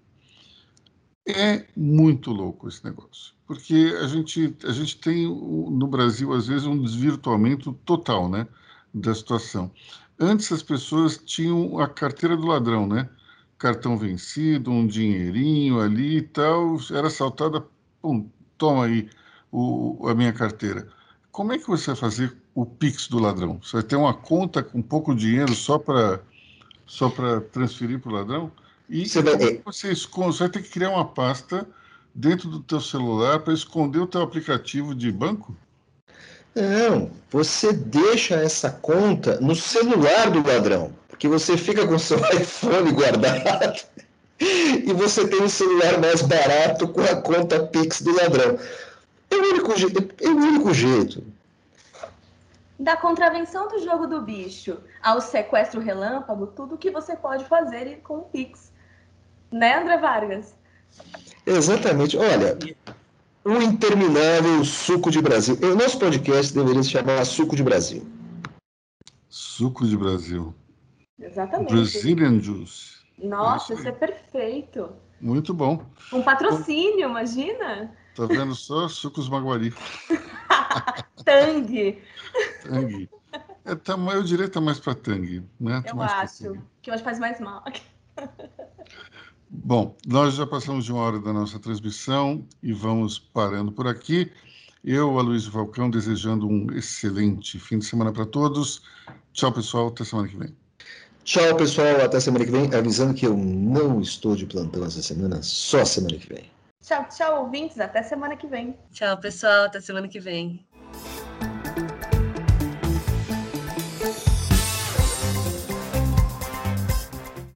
É muito louco esse negócio, porque a gente, a gente tem no Brasil, às vezes, um desvirtuamento total né, da situação. Antes as pessoas tinham a carteira do ladrão, né? Cartão vencido, um dinheirinho ali e tal, era assaltada, pum, toma aí o, a minha carteira. Como é que você vai fazer o Pix do ladrão? Você vai ter uma conta com pouco dinheiro só para só para transferir para o ladrão? E você vai... É você, esconde, você vai ter que criar uma pasta dentro do teu celular para esconder o teu aplicativo de banco? Não, você deixa essa conta no celular do ladrão, porque você fica com seu iPhone guardado e você tem um celular mais barato com a conta Pix do ladrão. É o único, é o único jeito. Da contravenção do jogo do bicho ao sequestro relâmpago, tudo que você pode fazer com o Pix. Né, André Vargas? Exatamente. Olha, o interminável suco de Brasil. O nosso podcast deveria se chamar Suco de Brasil. Suco de Brasil. Exatamente. Brazilian Juice. Nossa, isso é perfeito. Muito bom. Um patrocínio, Bom, imagina. Tá vendo só? Sucos Maguari. Tang. Tang. É, tá, eu diria que tá mais para Tang, né? Eu acho. Que hoje faz mais mal. Bom, nós já passamos de uma hora da nossa transmissão e vamos parando por aqui. Eu, Aloysio Falcão, desejando um excelente fim de semana para todos. Tchau, pessoal. Até semana que vem. Tchau, pessoal. Até semana que vem. Avisando que eu não estou de plantão essa semana, só semana que vem. Tchau, tchau, ouvintes. Até semana que vem. Tchau, pessoal. Até semana que vem.